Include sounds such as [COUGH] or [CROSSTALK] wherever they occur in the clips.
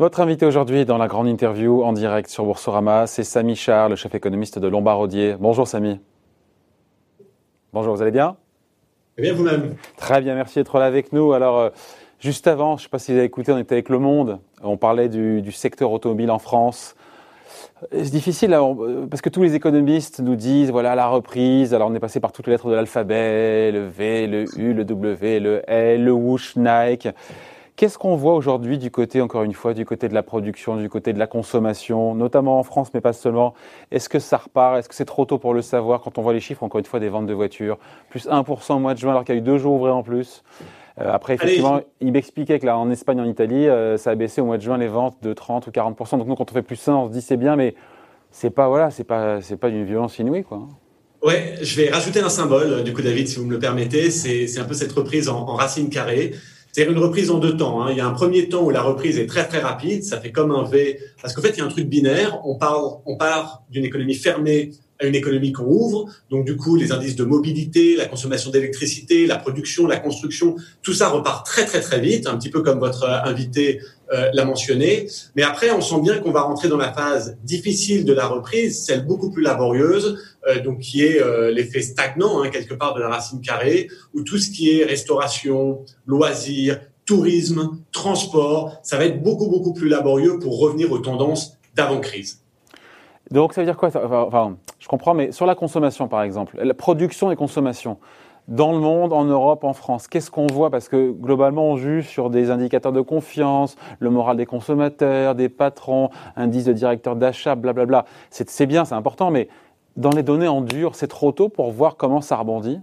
Votre invité aujourd'hui dans la grande interview en direct sur Boursorama, c'est Samy Char, le chef économiste de Lombard-Odier. Bonjour Samy. Bonjour, vous allez bien? Très bien vous-même. Très bien, merci d'être là avec nous. Alors, euh, juste avant, je ne sais pas si vous avez écouté, on était avec Le Monde, on parlait du, secteur automobile en France. Euh, c'est difficile euh, parce que tous les économistes nous disent voilà la reprise. Alors on est passé par toutes les lettres de l'alphabet, le V, le U, le W, le L, le Whoosh, Nike. Qu'est-ce qu'on voit aujourd'hui du côté, encore une fois, du côté de la production, du côté de la consommation, notamment en France, mais pas seulement? Est-ce que ça repart? Est-ce que c'est trop tôt pour le savoir quand on voit les chiffres, encore une fois, des ventes de voitures Plus 1% au mois de juin, alors qu'il y a eu deux jours ouvrés en plus. Euh, après, effectivement, il m'expliquait que là, en Espagne, en Italie, euh, ça a baissé au mois de juin les ventes de 30 ou 40%. Donc nous, quand on fait plus 1, on se dit c'est bien, mais c'est pas voilà, c'est pas c'est pas d'une violence inouïe, quoi. Ouais, je vais rajouter un symbole, euh, du coup, David, si vous me le permettez. C'est un peu cette reprise en, en racine carrée. C'est une reprise en deux temps. Hein. Il y a un premier temps où la reprise est très très rapide, ça fait comme un V, parce qu'en fait il y a un truc binaire. On part, on part d'une économie fermée à une économie qu'on ouvre. Donc du coup, les indices de mobilité, la consommation d'électricité, la production, la construction, tout ça repart très très très vite, un petit peu comme votre invité euh, l'a mentionné. Mais après, on sent bien qu'on va rentrer dans la phase difficile de la reprise, celle beaucoup plus laborieuse, euh, donc qui est euh, l'effet stagnant hein, quelque part de la racine carrée, où tout ce qui est restauration, loisirs, tourisme, transport, ça va être beaucoup beaucoup plus laborieux pour revenir aux tendances d'avant crise. Donc ça veut dire quoi enfin, Je comprends, mais sur la consommation par exemple, la production et consommation, dans le monde, en Europe, en France Qu'est-ce qu'on voit? Parce que globalement, on juge sur des indicateurs de confiance, le moral des consommateurs, des patrons, indice de directeur d'achat, blablabla. C'est bien, c'est important, mais dans les données en dur, c'est trop tôt pour voir comment ça rebondit?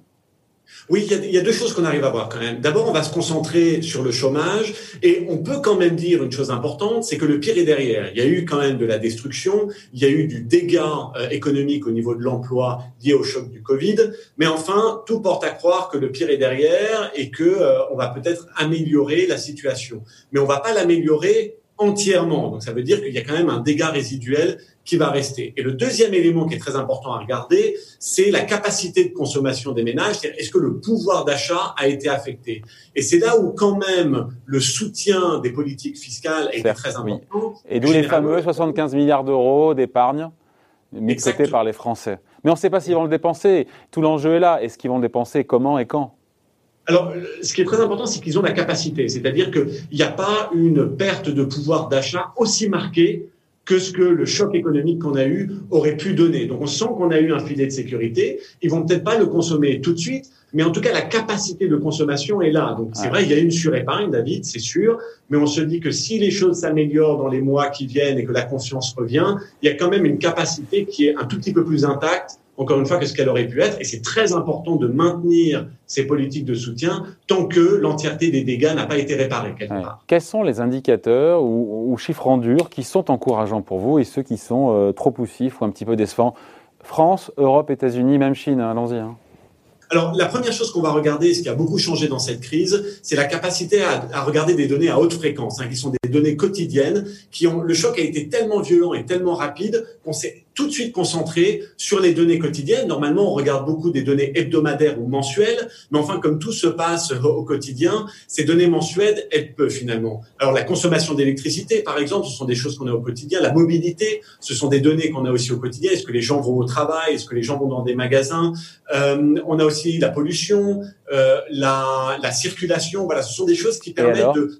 Oui, il y, a, deux choses qu'on arrive à voir quand même. D'abord, on va se concentrer sur le chômage et on peut quand même dire une chose importante, c'est que le pire est derrière. Il y a eu quand même de la destruction, il y a eu du dégât euh, économique au niveau de l'emploi lié au choc du Covid, mais enfin, tout porte à croire que le pire est derrière et que euh, on va peut-être améliorer la situation. Mais on va pas l'améliorer entièrement. Donc ça veut dire qu'il y a quand même un dégât résiduel qui va rester. Et le deuxième élément qui est très important à regarder, c'est la capacité de consommation des ménages. est-ce que le pouvoir d'achat a été affecté Et c'est là où quand même le soutien des politiques fiscales est très important. Et d'où les fameux 75 milliards d'euros d'épargne mis de côté par les Français. Mais on ne sait pas s'ils vont le dépenser. Tout l'enjeu est là. Est-ce qu'ils vont le dépenser Comment et quand? Alors, ce qui est très important, c'est qu'ils ont la capacité, c'est-à-dire qu'il n'y a pas une perte de pouvoir d'achat aussi marquée que ce que le choc économique qu'on a eu aurait pu donner. Donc, on sent qu'on a eu un filet de sécurité. Ils vont peut-être pas le consommer tout de suite, mais en tout cas, la capacité de consommation est là. Donc, c'est vrai, il y a une surépargne, David, c'est sûr, mais on se dit que si les choses s'améliorent dans les mois qui viennent et que la confiance revient, il y a quand même une capacité qui est un tout petit peu plus intacte encore une fois, que ce qu'elle aurait pu être? Et c'est très important de maintenir ces politiques de soutien tant que l'entièreté des dégâts n'a pas été réparée quelque part. Quels sont les indicateurs ou, chiffres en dur qui sont encourageants pour vous et ceux qui sont euh, trop poussifs ou un petit peu décevants? France, Europe, États-Unis, même Chine, hein, allons-y. Hein. Alors, la première chose qu'on va regarder, ce qui a beaucoup changé dans cette crise, c'est la capacité à, regarder des données à haute fréquence, hein, qui sont des données quotidiennes, qui ont le choc a été tellement violent et tellement rapide qu'on s'est tout de suite concentré sur les données quotidiennes. Normalement, on regarde beaucoup des données hebdomadaires ou mensuelles, mais enfin, comme tout se passe au quotidien, ces données mensuelles elles peu finalement. Alors, la consommation d'électricité, par exemple, ce sont des choses qu'on a au quotidien. La mobilité, ce sont des données qu'on a aussi au quotidien. Est-ce que les gens vont au travail? Est-ce que les gens vont dans des magasins? Euh, On a aussi la pollution, euh, la, la, circulation. Voilà, ce sont des choses qui permettent de,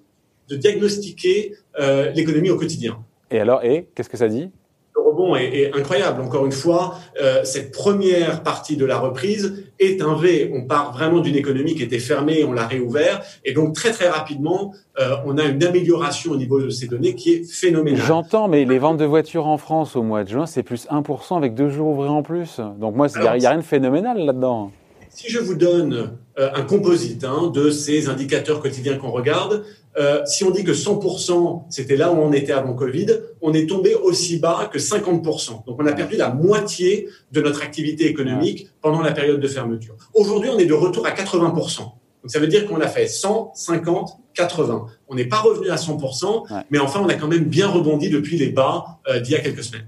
de, diagnostiquer euh, l'économie au quotidien. Et alors, et qu'est-ce que ça dit? Rebond est, incroyable. Encore une fois, euh, cette première partie de la reprise est un V. On part vraiment d'une économie qui était fermée, on l'a réouvert, et donc très très rapidement, euh, on a une amélioration au niveau de ces données qui est phénoménale. J'entends, mais les ventes de voitures en France au mois de juin, c'est plus 1% avec deux jours ouvrés en plus. Donc moi, il n'y a, rien de phénoménal là-dedans. Si je vous donne euh, un composite hein, de ces indicateurs quotidiens qu'on regarde, euh, si on dit que 100%, c'était là où on était avant Covid, on est tombé aussi bas que 50%. Donc, on a perdu la moitié de notre activité économique pendant la période de fermeture. Aujourd'hui, on est de retour à 80%. Donc, ça veut dire qu'on a fait 100, 50, 80. On n'est pas revenu à 100%, mais enfin, on a quand même bien rebondi depuis les bas euh, d'il y a quelques semaines.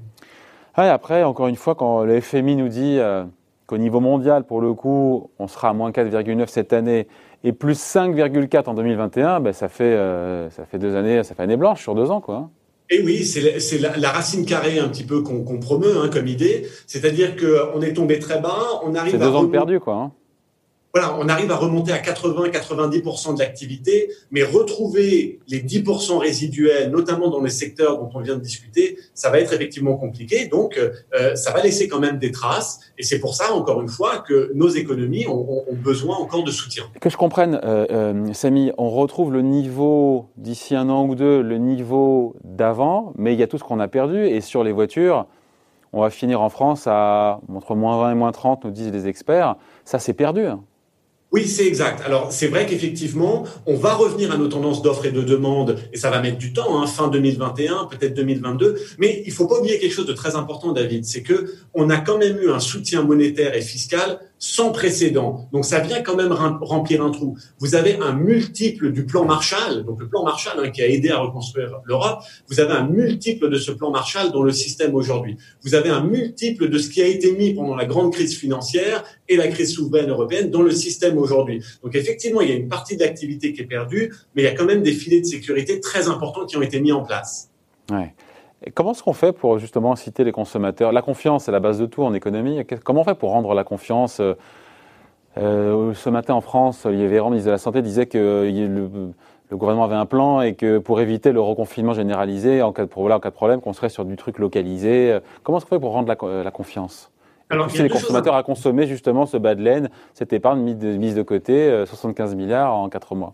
après, encore une fois, quand le FMI nous dit euh, qu'au niveau mondial, pour le coup, on sera à moins 4,9 cette année et plus 5,4 en 2021, ben ça, fait, euh, ça fait deux années, ça fait année blanche sur deux ans. Quoi. Hein. Et oui, c'est la, racine carrée un petit peu qu'on promeut hein, comme idée. C'est-à-dire qu'on est tombé très bas, on arrive à... C'est deux ans de perdu, quoi. Hein voilà, on arrive à remonter à 80-90% de l'activité, mais retrouver les 10% résiduels, notamment dans les secteurs dont on vient de discuter, ça va être effectivement compliqué. Donc, euh, ça va laisser quand même des traces. Et c'est pour ça, encore une fois, que nos économies ont, besoin encore de soutien. Que je comprenne, euh, euh, Samy, on retrouve le niveau d'ici un an ou deux, le niveau d'avant, mais il y a tout ce qu'on a perdu. Et sur les voitures, on va finir en France à entre moins 20 et moins 30, nous disent les experts. Ça, c'est perdu. Hein. Oui, c'est exact. Alors, c'est vrai qu'effectivement, on va revenir à nos tendances d'offres et de demande, et ça va mettre du temps, hein, fin 2021, peut-être 2022. Mais il faut pas oublier quelque chose de très important, David, c'est que on a quand même eu un soutien monétaire et fiscal sans précédent. Donc ça vient quand même remplir un trou. Vous avez un multiple du plan Marshall, donc le plan Marshall hein, qui a aidé à reconstruire l'Europe. Vous avez un multiple de ce plan Marshall dans le système aujourd'hui. Vous avez un multiple de ce qui a été mis pendant la grande crise financière et la crise souveraine européenne dans le système aujourd'hui. Donc effectivement, il y a une partie d'activité qui est perdue, mais il y a quand même des filets de sécurité très importants qui ont été mis en place. Ouais. Et comment est-ce qu'on fait pour justement inciter les consommateurs? La confiance, c'est la base de tout en économie. Comment on fait pour rendre la confiance euh, euh, Ce matin en France, Olivier Véran, ministre de la Santé, disait que le, gouvernement avait un plan et que pour éviter le reconfinement généralisé, en cas de, en cas de problème, qu'on serait sur du truc localisé. Comment est-ce qu'on fait pour rendre la, confiance? Alors, pousser les consommateurs à... consommer justement ce bas de laine, cette épargne mise de, mise de côté, 75 euh, milliards en 4 mois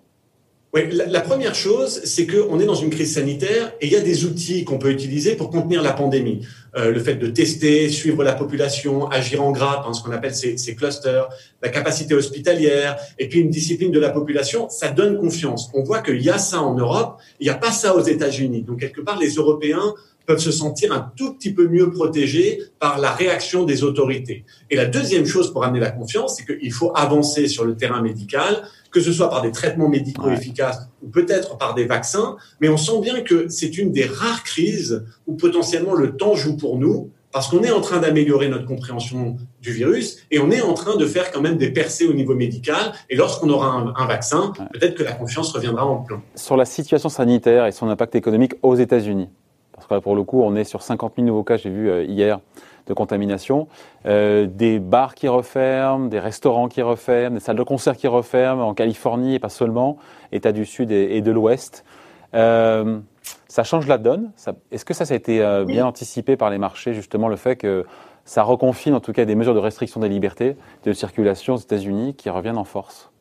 oui, la, première chose, c'est qu'on est dans une crise sanitaire et il y a des outils qu'on peut utiliser pour contenir la pandémie. Euh, le fait de tester, suivre la population, agir en grappe, hein, ce qu'on appelle ces, ces, clusters, la capacité hospitalière, et puis une discipline de la population, ça donne confiance. On voit qu'il y a ça en Europe, il n'y a pas ça aux États-Unis. Donc quelque part, les Européens peuvent se sentir un tout petit peu mieux protégés par la réaction des autorités. Et la deuxième chose pour amener la confiance, c'est qu'il faut avancer sur le terrain médical, que ce soit par des traitements médicaux efficaces ou peut-être par des vaccins. Mais on sent bien que c'est une des rares crises où potentiellement le temps joue pour nous parce qu'on est en train d'améliorer notre compréhension du virus et on est en train de faire quand même des percées au niveau médical. Et lorsqu'on aura un, vaccin, peut-être que la confiance reviendra en plein. Sur la situation sanitaire et son impact économique aux États-Unis, parce que pour le coup, on est sur 50 000 nouveaux cas, j'ai vu euh, hier, de contamination. Euh, des bars qui referment, des restaurants qui referment, des salles de concert qui referment en Californie et pas seulement, États du Sud et, de l'Ouest. Euh, ça change la donne. Est-ce que ça, ça a été bien anticipé par les marchés, justement, le fait que ça reconfine en tout cas des mesures de restriction des libertés de circulation aux États-Unis qui reviennent en force?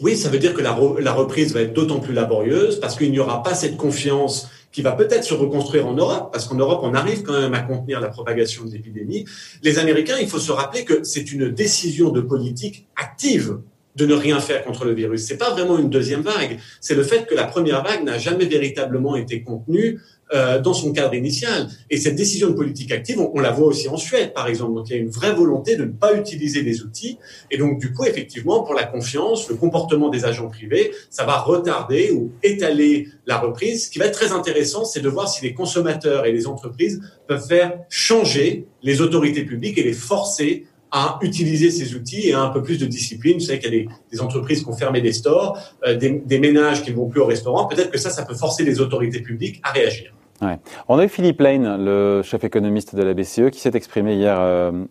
Oui, ça veut dire que la, la reprise va être d'autant plus laborieuse parce qu'il n'y aura pas cette confiance qui va peut-être se reconstruire en Europe, parce qu'en Europe, on arrive quand même à contenir la propagation de l'épidémie. Les Américains, il faut se rappeler que c'est une décision de politique active de ne rien faire contre le virus. C'est pas vraiment une deuxième vague. C'est le fait que la première vague n'a jamais véritablement été contenue euh, dans son cadre initial. Et cette décision de politique active, on, la voit aussi en Suède, par exemple. Donc il y a une vraie volonté de ne pas utiliser les outils. Et donc du coup, effectivement, pour la confiance, le comportement des agents privés, ça va retarder ou étaler la reprise. Ce qui va être très intéressant, c'est de voir si les consommateurs et les entreprises peuvent faire changer les autorités publiques et les forcer à utiliser ces outils et à un peu plus de discipline. Vous savez qu'il y a des, entreprises qui ont fermé des stores, euh, des, ménages qui ne vont plus au restaurant. Peut-être que ça, ça peut forcer les autorités publiques à réagir. Ouais. On a eu Philippe Lane, le chef économiste de la BCE, qui s'est exprimé hier euh,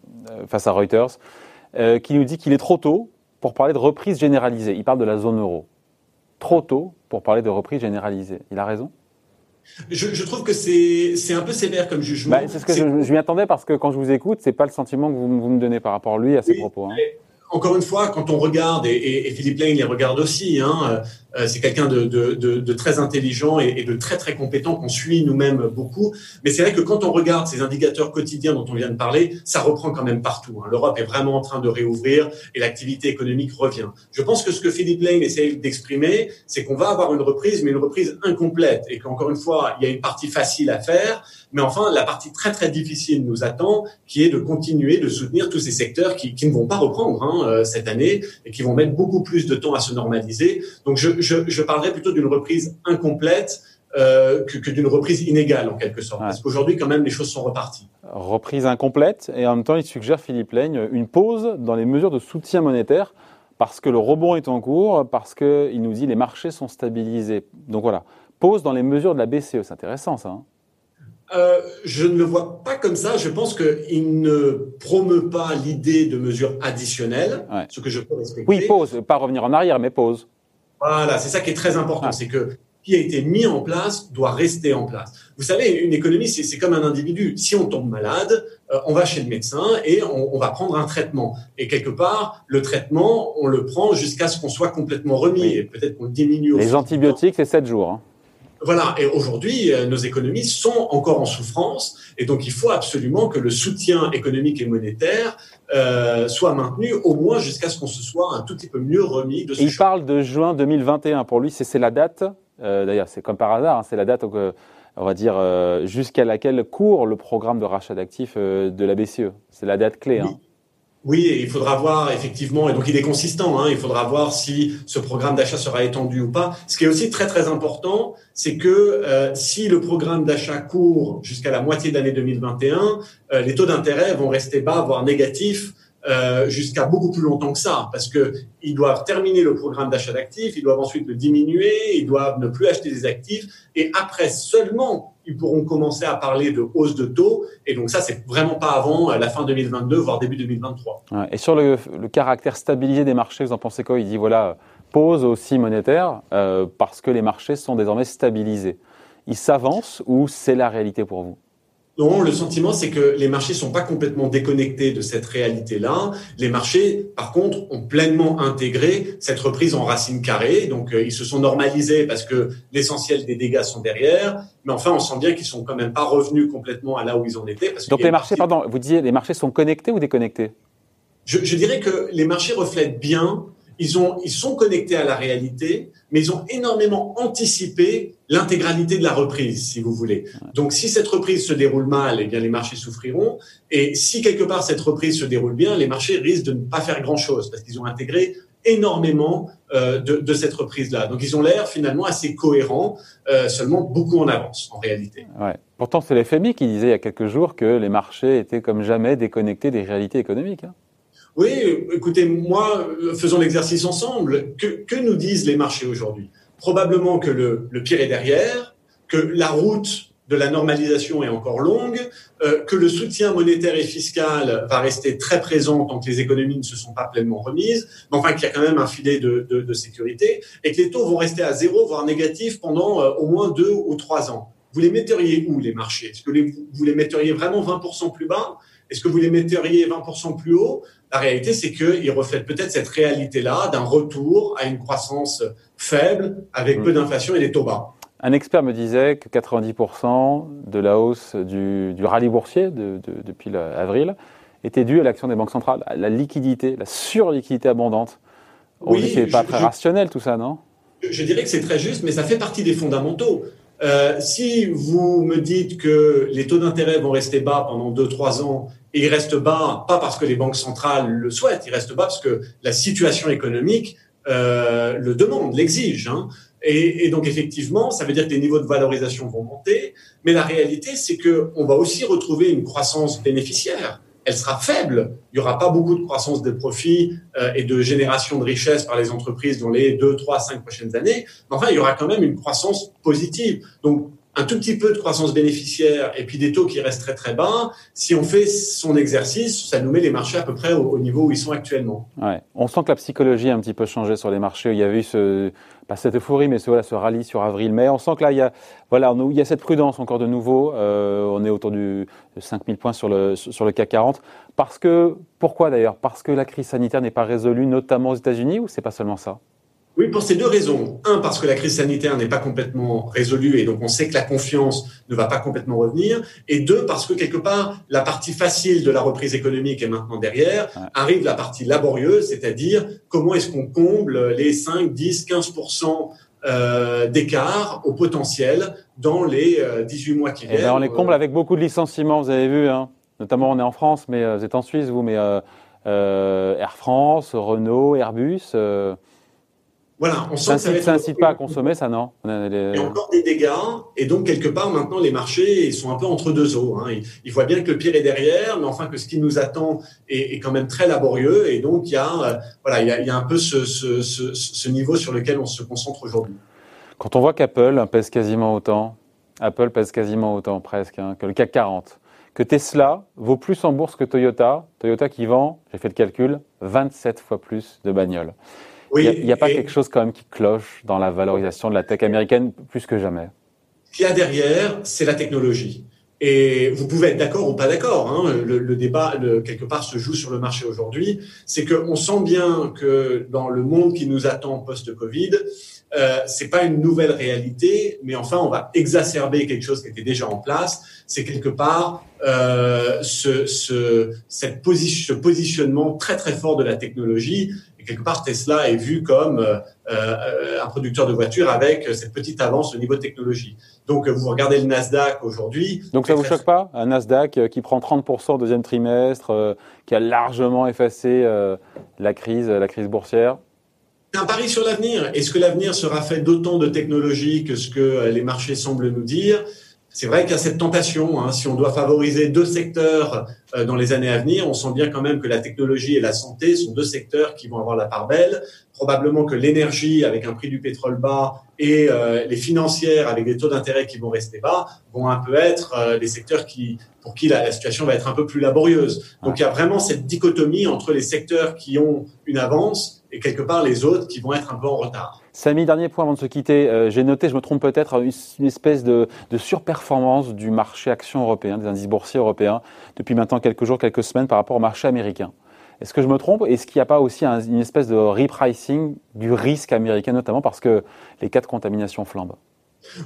face à Reuters, euh, qui nous dit qu'il est trop tôt pour parler de reprise généralisée. Il parle de la zone euro. Trop tôt pour parler de reprise généralisée. Il a raison? Je, trouve que c'est un peu sévère comme jugement. Bah, c'est ce que je, m'y attendais parce que quand je vous écoute, c'est pas le sentiment que vous, me donnez par rapport à lui à ses propos. Hein. Encore une fois, quand on regarde, et, Philippe Lane les regarde aussi, hein, euh, c'est quelqu'un de, très intelligent et, de très très compétent qu'on suit nous-mêmes beaucoup. Mais c'est vrai que quand on regarde ces indicateurs quotidiens dont on vient de parler, ça reprend quand même partout. Hein. L'Europe est vraiment en train de réouvrir et l'activité économique revient. Je pense que ce que Philippe Lane essaie d'exprimer, c'est qu'on va avoir une reprise, mais une reprise incomplète et qu'encore une fois, il y a une partie facile à faire, mais enfin, la partie très très difficile nous attend, qui est de continuer de soutenir tous ces secteurs qui, qui ne vont pas reprendre hein, euh, cette année et qui vont mettre beaucoup plus de temps à se normaliser. Donc je, je, je parlerais plutôt d'une reprise incomplète euh, que, que d'une reprise inégale en quelque sorte. Parce qu'aujourd'hui, quand même, les choses sont reparties. Reprise incomplète, et en même temps, il suggère, Philippe Laigne, une pause dans les mesures de soutien monétaire, parce que le rebond est en cours, parce qu'il nous dit les marchés sont stabilisés. Donc voilà, pause dans les mesures de la BCE, c'est intéressant ça. Hein euh, je ne le vois pas comme ça. Je pense qu'il ne promeut pas l'idée de mesures additionnelles, ce que je peux respecter. Oui, pause, pas revenir en arrière, mais pause. Voilà, c'est ça qui est très important, c'est que qui a été mis en place doit rester en place. Vous savez, une économie, c'est comme un individu. Si on tombe malade, euh, on va chez le médecin et on, on, va prendre un traitement. Et quelque part, le traitement, on le prend jusqu'à ce qu'on soit complètement remis. Et peut-être qu'on diminue. Les antibiotiques, c'est 7 jours. Hein. Voilà, et aujourd'hui, euh, nos économies sont encore en souffrance, et donc il faut absolument que le soutien économique et monétaire euh, soit maintenu au moins jusqu'à ce qu'on se soit un tout petit peu mieux remis de ce Il parle de juin 2021, pour lui, c'est la date, euh, d'ailleurs c'est comme par hasard, hein, c'est la date, euh, on va dire, jusqu'à laquelle court le programme de rachat d'actifs de la BCE. C'est la date clé. Hein. Oui, il faudra voir effectivement, et donc il est consistant, hein, il faudra voir si ce programme d'achat sera étendu ou pas. Ce qui est aussi très très important, c'est que euh, si le programme d'achat court jusqu'à la moitié de l'année 2021, euh, les taux d'intérêt vont rester bas, voire négatifs, euh, jusqu'à beaucoup plus longtemps que ça, parce que ils doivent terminer le programme d'achat d'actifs, ils doivent ensuite le diminuer, ils doivent ne plus acheter des actifs, et après seulement ils pourront commencer à parler de hausse de taux, et donc ça c'est vraiment pas avant la fin 2022, voire début 2023. Ouais, et sur le, le, caractère stabilisé des marchés, vous en pensez quoi? Il dit voilà pause aussi monétaire euh, parce que les marchés sont désormais stabilisés. Ils s'avancent ou c'est la réalité pour vous? Non, le sentiment, c'est que les marchés sont pas complètement déconnectés de cette réalité-là. Les marchés, par contre, ont pleinement intégré cette reprise en racine carrée. Donc, euh, ils se sont normalisés parce que l'essentiel des dégâts sont derrière. Mais enfin, on sent bien qu'ils sont quand même pas revenus complètement à là où ils en étaient. Parce Donc, les marchés, pardon, vous disiez, les marchés sont connectés ou déconnectés? Je, je dirais que les marchés reflètent bien ils, ont, ils sont connectés à la réalité, mais ils ont énormément anticipé l'intégralité de la reprise, si vous voulez. Donc, si cette reprise se déroule mal, eh bien, les marchés souffriront. Et si quelque part cette reprise se déroule bien, les marchés risquent de ne pas faire grand-chose parce qu'ils ont intégré énormément euh, de, de, cette reprise-là. Donc, ils ont l'air finalement assez cohérents, euh, seulement beaucoup en avance, en réalité. Ouais. Pourtant, c'est l'FMI qui disait il y a quelques jours que les marchés étaient comme jamais déconnectés des réalités économiques. Hein. Oui, écoutez, moi, faisons l'exercice ensemble. Que, nous disent les marchés aujourd'hui? Probablement que le, pire est derrière, que la route de la normalisation est encore longue, euh, que le soutien monétaire et fiscal va rester très présent tant que les économies ne se sont pas pleinement remises, mais enfin qu'il y a quand même un filet de, sécurité, et que les taux vont rester à zéro, voire négatifs pendant euh, au moins deux ou trois ans. Vous les metteriez où, les marchés? Est-ce que vous les metteriez vraiment 20% plus bas? Est-ce que vous les metteriez 20% plus haut? La réalité, c'est qu'il reflète peut-être cette réalité-là d'un retour à une croissance faible avec peu mmh. d'inflation et des taux bas. Un expert me disait que 90% de la hausse du, du rallye boursier de, de, depuis avril était due à l'action des banques centrales, à la liquidité, la surliquidité abondante. On oui, dit que c'est pas très je, rationnel tout ça, non? Je dirais que c'est très juste, mais ça fait partie des fondamentaux. Euh, si vous me dites que les taux d'intérêt vont rester bas pendant 2-3 ans et ils restent bas, pas parce que les banques centrales le souhaitent, ils restent bas parce que la situation économique euh, le demande, l'exige. Hein. Et, donc effectivement, ça veut dire que les niveaux de valorisation vont monter, mais la réalité, c'est que on va aussi retrouver une croissance bénéficiaire. Elle sera faible. Il y aura pas beaucoup de croissance des profits euh, et de génération de richesse par les entreprises dans les deux, trois, cinq prochaines années. Mais enfin, il y aura quand même une croissance positive. Donc un tout petit peu de croissance bénéficiaire et puis des taux qui restent très très bas, si on fait son exercice, ça nous met les marchés à peu près au, au niveau où ils sont actuellement. Ouais. On sent que la psychologie a un petit peu changé sur les marchés. Il y avait eu ce, pas cette euphorie, mais ce, voilà, ce rallye sur avril-mai. On sent que là, il y a, voilà, il y a cette prudence encore de nouveau. Euh, on est autour du, de 5000 points sur le, sur le CAC 40. Parce que, pourquoi d'ailleurs? Parce que la crise sanitaire n'est pas résolue, notamment aux États-Unis, ou c'est pas seulement ça? Oui, pour ces deux raisons. Un, parce que la crise sanitaire n'est pas complètement résolue et donc on sait que la confiance ne va pas complètement revenir. Et deux, parce que quelque part, la partie facile de la reprise économique est maintenant derrière. Ouais. Arrive la partie laborieuse, c'est-à-dire comment est-ce qu'on comble les 5, 10, 15% euh, d'écart au potentiel dans les euh, 18 mois qui viennent. Eh ben on les comble avec beaucoup de licenciements, vous avez vu. Hein. Notamment, on est en France, mais euh, vous êtes en Suisse, vous, mais euh, euh, Air France, Renault, Airbus. Voilà, on sent ça pas à consommer, ça non? Il y a encore des dégâts, et donc quelque part maintenant les marchés ils sont un peu entre deux eaux. Hein. Ils, ils, voient bien que le pire est derrière, mais enfin que ce qui nous attend est, est quand même très laborieux, et donc il y a euh, voilà il y a, il y a, un peu ce, ce, ce, ce, niveau sur lequel on se concentre aujourd'hui. Quand on voit qu'Apple pèse quasiment autant, Apple pèse quasiment autant presque hein, que le CAC 40. Que Tesla vaut plus en bourse que Toyota. Toyota qui vend, j'ai fait le calcul, 27 fois plus de bagnoles. Oui, il n'y a, pas quelque chose quand même qui cloche dans la valorisation de la tech américaine plus que jamais. Ce qu'il y a derrière, c'est la technologie. Et vous pouvez être d'accord ou pas d'accord. Hein, le, débat, quelque part, se joue sur le marché aujourd'hui. C'est qu'on sent bien que dans le monde qui nous attend post-Covid, euh, c'est pas une nouvelle réalité, mais enfin, on va exacerber quelque chose qui était déjà en place. C'est quelque part euh, ce, ce, cette position, ce positionnement très très fort de la technologie quelque part, Tesla est vu comme euh, euh, un producteur de voitures avec cette petite avance au niveau de technologie. Donc, vous regardez le Nasdaq aujourd'hui. Donc, ça vous choque pas? Un Nasdaq euh, qui prend 30% au deuxième trimestre, qui a largement effacé la crise, la crise boursière? C'est un pari sur l'avenir. Est-ce que l'avenir sera fait d'autant de technologie que ce que les marchés semblent nous dire? C'est vrai qu'il y a cette tentation. Hein, si on doit favoriser deux secteurs euh, dans les années à venir, on sent bien quand même que la technologie et la santé sont deux secteurs qui vont avoir la part belle. Probablement que l'énergie, avec un prix du pétrole bas, et euh, les financières, avec des taux d'intérêt qui vont rester bas, vont un peu être euh, les secteurs qui, pour qui la, situation va être un peu plus laborieuse. Donc il y a vraiment cette dichotomie entre les secteurs qui ont une avance et quelque part les autres qui vont être un peu en retard. Samy, dernier point avant de se quitter. Euh, j'ai noté, je me trompe peut-être, une, espèce de, surperformance du marché action européen, des indices boursiers européens, depuis maintenant quelques jours, quelques semaines par rapport au marché américain. Est-ce que je me trompe? Est-ce qu'il n'y a pas aussi une espèce de repricing du risque américain, notamment parce que les cas de contamination flambent?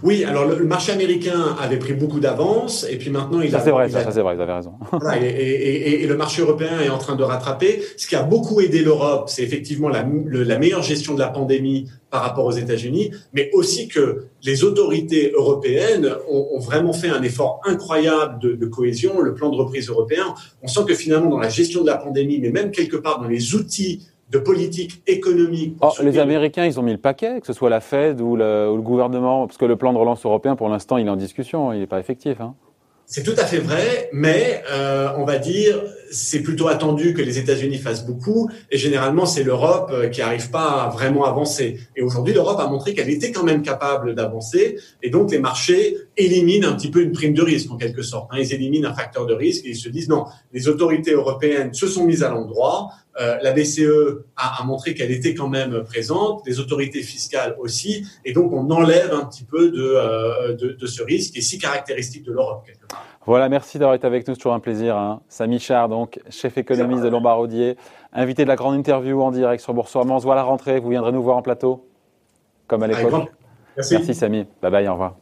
Oui, alors le, marché américain avait pris beaucoup d'avance et puis maintenant il ça c'est vrai, ça, c'est vrai, vous avez raison. [LAUGHS] et, le marché européen est en train de rattraper. Ce qui a beaucoup aidé l'Europe, c'est effectivement la, meilleure gestion de la pandémie par rapport aux États-Unis, mais aussi que les autorités européennes ont, vraiment fait un effort incroyable de, de, cohésion. Le plan de reprise européen, on sent que finalement dans la gestion de la pandémie, mais même quelque part dans les outils de politique économique. Les Américains, ils ont mis le paquet, que ce soit la Fed ou le, gouvernement, parce que le plan de relance européen, pour l'instant, il est en discussion, il n'est pas effectif. Hein. C'est tout à fait vrai, mais euh, on va dire c'est plutôt attendu que les États-Unis fassent beaucoup, et généralement c'est l'Europe euh, qui n'arrive pas à vraiment avancer. Et aujourd'hui, l'Europe a montré qu'elle était quand même capable d'avancer, et donc les marchés éliminent un petit peu une prime de risque en quelque sorte. Hein. Ils éliminent un facteur de risque et ils se disent non, les autorités européennes se sont mises à l'endroit, euh, la BCE a, a montré qu'elle était quand même présente, les autorités fiscales aussi, et donc on enlève un petit peu de, euh, de, de ce risque qui est si caractéristique de l'Europe quelque part. Voilà, merci d'avoir été avec nous, toujours un plaisir. Hein. Samy Char, donc chef économiste de Lombardier, invité de la grande interview en direct sur Boursorama. On se voit à la rentrée, vous viendrez nous voir en plateau, comme à l'époque. Merci. merci Samy, bye bye, au revoir.